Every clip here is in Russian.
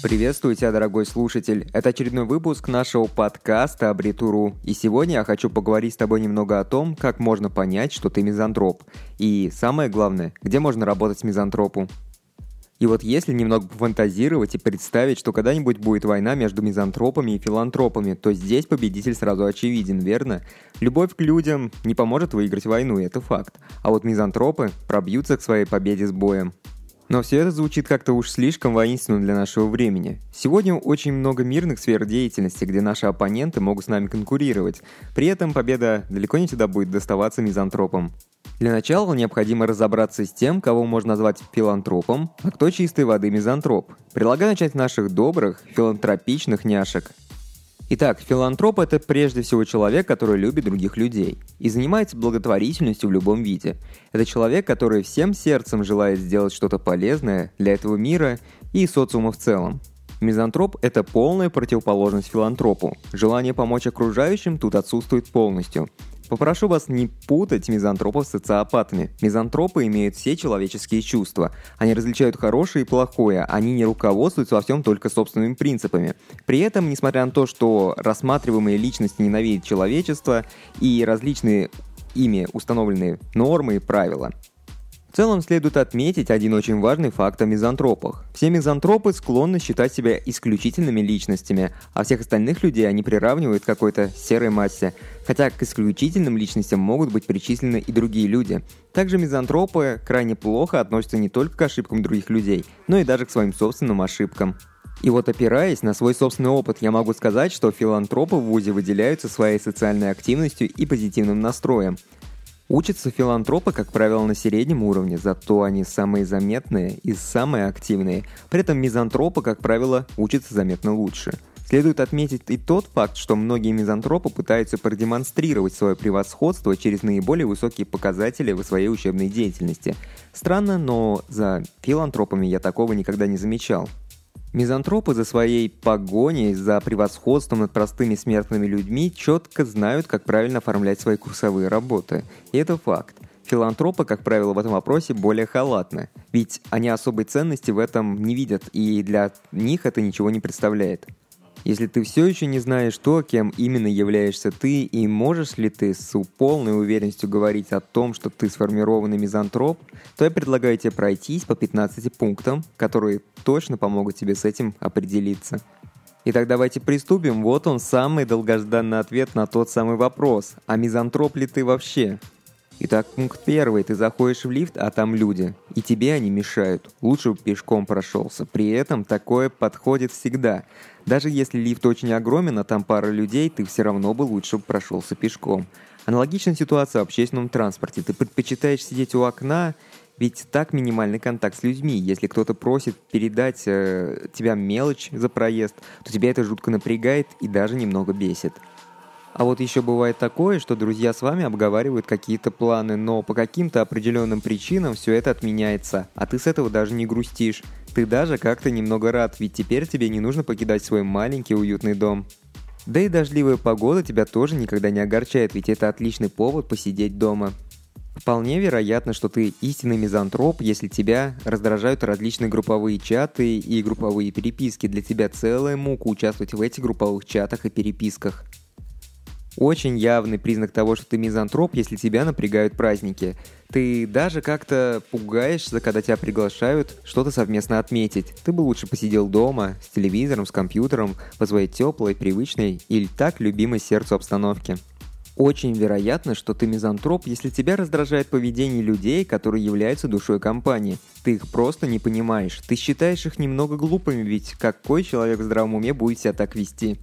Приветствую тебя, дорогой слушатель. Это очередной выпуск нашего подкаста Абритуру. И сегодня я хочу поговорить с тобой немного о том, как можно понять, что ты мизантроп. И самое главное, где можно работать с мизантропу. И вот если немного пофантазировать и представить, что когда-нибудь будет война между мизантропами и филантропами, то здесь победитель сразу очевиден, верно? Любовь к людям не поможет выиграть войну, это факт. А вот мизантропы пробьются к своей победе с боем. Но все это звучит как-то уж слишком воинственно для нашего времени. Сегодня очень много мирных сфер деятельности, где наши оппоненты могут с нами конкурировать. При этом победа далеко не всегда будет доставаться мизантропам. Для начала необходимо разобраться с тем, кого можно назвать филантропом, а кто чистой воды мизантроп. Предлагаю начать с наших добрых, филантропичных няшек. Итак, филантроп – это прежде всего человек, который любит других людей и занимается благотворительностью в любом виде. Это человек, который всем сердцем желает сделать что-то полезное для этого мира и социума в целом. Мизантроп – это полная противоположность филантропу. Желание помочь окружающим тут отсутствует полностью. Попрошу вас не путать мизантропов с социопатами. Мизантропы имеют все человеческие чувства. Они различают хорошее и плохое. Они не руководствуются во всем только собственными принципами. При этом, несмотря на то, что рассматриваемые личности ненавидят человечество и различные ими установленные нормы и правила, целом следует отметить один очень важный факт о мизантропах. Все мизантропы склонны считать себя исключительными личностями, а всех остальных людей они приравнивают к какой-то серой массе, хотя к исключительным личностям могут быть причислены и другие люди. Также мизантропы крайне плохо относятся не только к ошибкам других людей, но и даже к своим собственным ошибкам. И вот опираясь на свой собственный опыт, я могу сказать, что филантропы в ВУЗе выделяются своей социальной активностью и позитивным настроем – Учатся филантропы, как правило, на среднем уровне, зато они самые заметные и самые активные. При этом мизантропы, как правило, учатся заметно лучше. Следует отметить и тот факт, что многие мизантропы пытаются продемонстрировать свое превосходство через наиболее высокие показатели в своей учебной деятельности. Странно, но за филантропами я такого никогда не замечал. Мизантропы за своей погоней, за превосходством над простыми смертными людьми четко знают, как правильно оформлять свои курсовые работы. И это факт. Филантропы, как правило, в этом вопросе более халатны, ведь они особой ценности в этом не видят, и для них это ничего не представляет. Если ты все еще не знаешь то, кем именно являешься ты, и можешь ли ты с полной уверенностью говорить о том, что ты сформированный мизантроп, то я предлагаю тебе пройтись по 15 пунктам, которые точно помогут тебе с этим определиться. Итак, давайте приступим. Вот он, самый долгожданный ответ на тот самый вопрос. А мизантроп ли ты вообще? Итак, пункт первый. Ты заходишь в лифт, а там люди. И тебе они мешают. Лучше бы пешком прошелся. При этом такое подходит всегда. Даже если лифт очень огромен, а там пара людей, ты все равно бы лучше прошелся пешком. Аналогичная ситуация в общественном транспорте. Ты предпочитаешь сидеть у окна, ведь так минимальный контакт с людьми. Если кто-то просит передать э, тебя мелочь за проезд, то тебя это жутко напрягает и даже немного бесит. А вот еще бывает такое, что друзья с вами обговаривают какие-то планы, но по каким-то определенным причинам все это отменяется, а ты с этого даже не грустишь. Ты даже как-то немного рад, ведь теперь тебе не нужно покидать свой маленький уютный дом. Да и дождливая погода тебя тоже никогда не огорчает, ведь это отличный повод посидеть дома. Вполне вероятно, что ты истинный мизантроп, если тебя раздражают различные групповые чаты и групповые переписки. Для тебя целая мука участвовать в этих групповых чатах и переписках. Очень явный признак того, что ты мизантроп, если тебя напрягают праздники. Ты даже как-то пугаешься, когда тебя приглашают что-то совместно отметить. Ты бы лучше посидел дома, с телевизором, с компьютером, по своей теплой, привычной или так любимой сердцу обстановке. Очень вероятно, что ты мизантроп, если тебя раздражает поведение людей, которые являются душой компании. Ты их просто не понимаешь. Ты считаешь их немного глупыми, ведь какой человек в здравом уме будет себя так вести?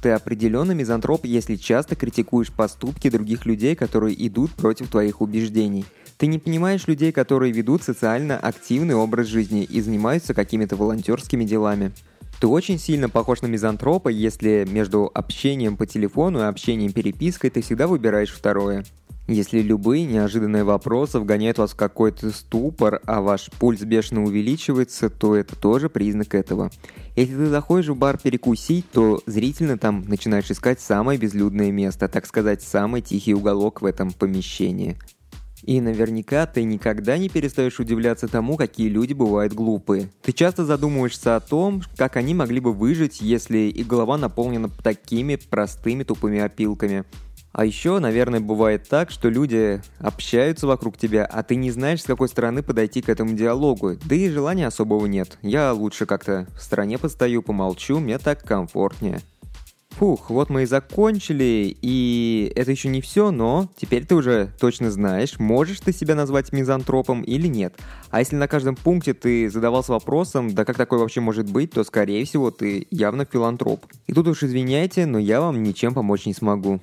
Ты определенно мизантроп, если часто критикуешь поступки других людей, которые идут против твоих убеждений. Ты не понимаешь людей, которые ведут социально активный образ жизни и занимаются какими-то волонтерскими делами. Ты очень сильно похож на мизантропа, если между общением по телефону и общением перепиской ты всегда выбираешь второе. Если любые неожиданные вопросы вгоняют вас в какой-то ступор, а ваш пульс бешено увеличивается, то это тоже признак этого. Если ты заходишь в бар перекусить, то зрительно там начинаешь искать самое безлюдное место, так сказать, самый тихий уголок в этом помещении. И наверняка ты никогда не перестаешь удивляться тому, какие люди бывают глупые. Ты часто задумываешься о том, как они могли бы выжить, если их голова наполнена такими простыми тупыми опилками. А еще, наверное, бывает так, что люди общаются вокруг тебя, а ты не знаешь, с какой стороны подойти к этому диалогу. Да и желания особого нет. Я лучше как-то в стороне постою, помолчу, мне так комфортнее. Фух, вот мы и закончили, и это еще не все, но теперь ты уже точно знаешь, можешь ты себя назвать мизантропом или нет. А если на каждом пункте ты задавался вопросом, да как такое вообще может быть, то скорее всего ты явно филантроп. И тут уж извиняйте, но я вам ничем помочь не смогу.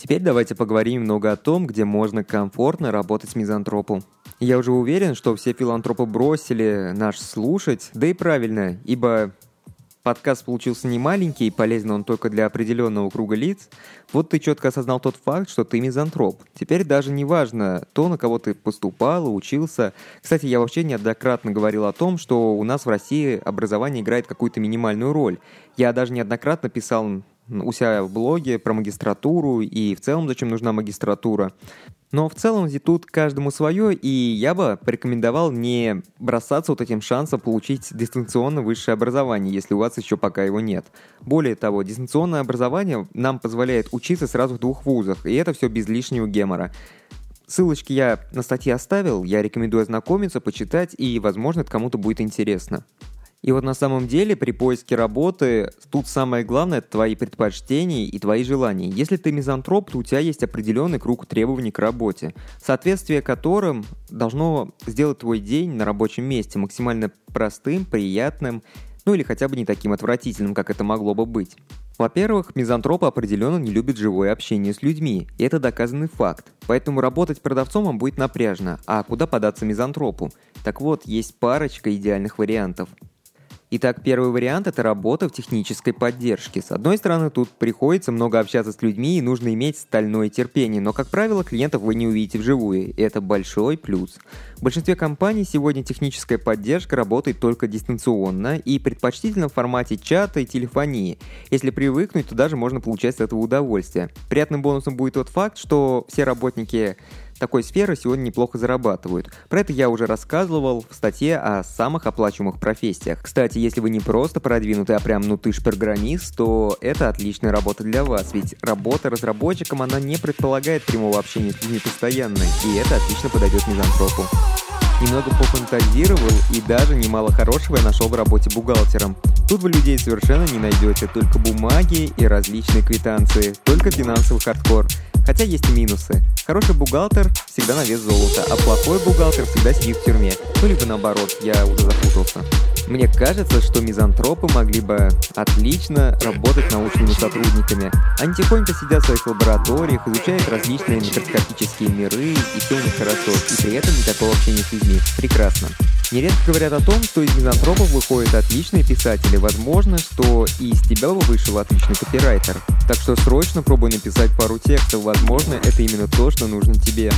Теперь давайте поговорим немного о том, где можно комфортно работать с мизантропом. Я уже уверен, что все филантропы бросили наш слушать, да и правильно, ибо подкаст получился не маленький полезен он только для определенного круга лиц, вот ты четко осознал тот факт, что ты мизантроп. Теперь даже не важно то, на кого ты поступал, учился. Кстати, я вообще неоднократно говорил о том, что у нас в России образование играет какую-то минимальную роль. Я даже неоднократно писал у себя в блоге про магистратуру и в целом зачем нужна магистратура. Но в целом тут каждому свое, и я бы порекомендовал не бросаться вот этим шансом получить дистанционно высшее образование, если у вас еще пока его нет. Более того, дистанционное образование нам позволяет учиться сразу в двух вузах, и это все без лишнего гемора. Ссылочки я на статье оставил, я рекомендую ознакомиться, почитать, и, возможно, это кому-то будет интересно. И вот на самом деле при поиске работы тут самое главное – это твои предпочтения и твои желания. Если ты мизантроп, то у тебя есть определенный круг требований к работе, соответствие которым должно сделать твой день на рабочем месте максимально простым, приятным, ну или хотя бы не таким отвратительным, как это могло бы быть. Во-первых, мизантропы определенно не любят живое общение с людьми, и это доказанный факт. Поэтому работать продавцом вам будет напряжно, а куда податься мизантропу? Так вот, есть парочка идеальных вариантов – Итак, первый вариант – это работа в технической поддержке. С одной стороны, тут приходится много общаться с людьми и нужно иметь стальное терпение, но, как правило, клиентов вы не увидите вживую, и это большой плюс. В большинстве компаний сегодня техническая поддержка работает только дистанционно и предпочтительно в формате чата и телефонии. Если привыкнуть, то даже можно получать с этого удовольствие. Приятным бонусом будет тот факт, что все работники такой сферы сегодня неплохо зарабатывают. Про это я уже рассказывал в статье о самых оплачиваемых профессиях. Кстати, если вы не просто продвинутый, а прям ну ты программист, то это отличная работа для вас, ведь работа разработчиком, она не предполагает прямого общения с людьми постоянно, и это отлично подойдет мизантропу. Немного пофантазировал и даже немало хорошего я нашел в работе бухгалтером. Тут вы людей совершенно не найдете, только бумаги и различные квитанции, только финансовый хардкор – Хотя есть и минусы. Хороший бухгалтер всегда на вес золота, а плохой бухгалтер всегда сидит в тюрьме. Ну, либо наоборот, я уже запутался. Мне кажется, что мизантропы могли бы отлично работать научными сотрудниками. Они тихонько сидят в своих лабораториях, изучают различные микроскопические миры, и все у них хорошо, и при этом никакого общения с людьми. Прекрасно. Нередко говорят о том, что из мизантропов выходят отличные писатели. Возможно, что и из тебя бы вышел отличный копирайтер. Так что срочно пробуй написать пару текстов. Возможно, это именно то, что нужно тебе.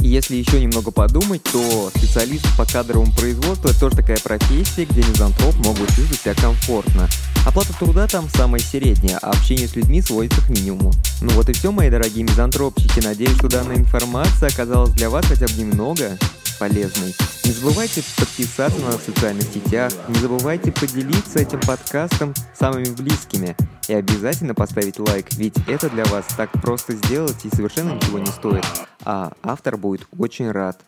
И если еще немного подумать, то специалист по кадровому производству – это тоже такая профессия, где мизантроп могут чувствовать себя комфортно. Оплата труда там самая средняя, а общение с людьми сводится к минимуму. Ну вот и все, мои дорогие мизантропчики. Надеюсь, что данная информация оказалась для вас хотя бы немного полезной. Не забывайте подписаться на нас в социальных сетях, не забывайте поделиться этим подкастом с самыми близкими и обязательно поставить лайк, ведь это для вас так просто сделать и совершенно ничего не стоит, а автор будет очень рад.